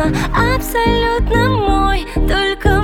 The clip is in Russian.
абсолютно мой Только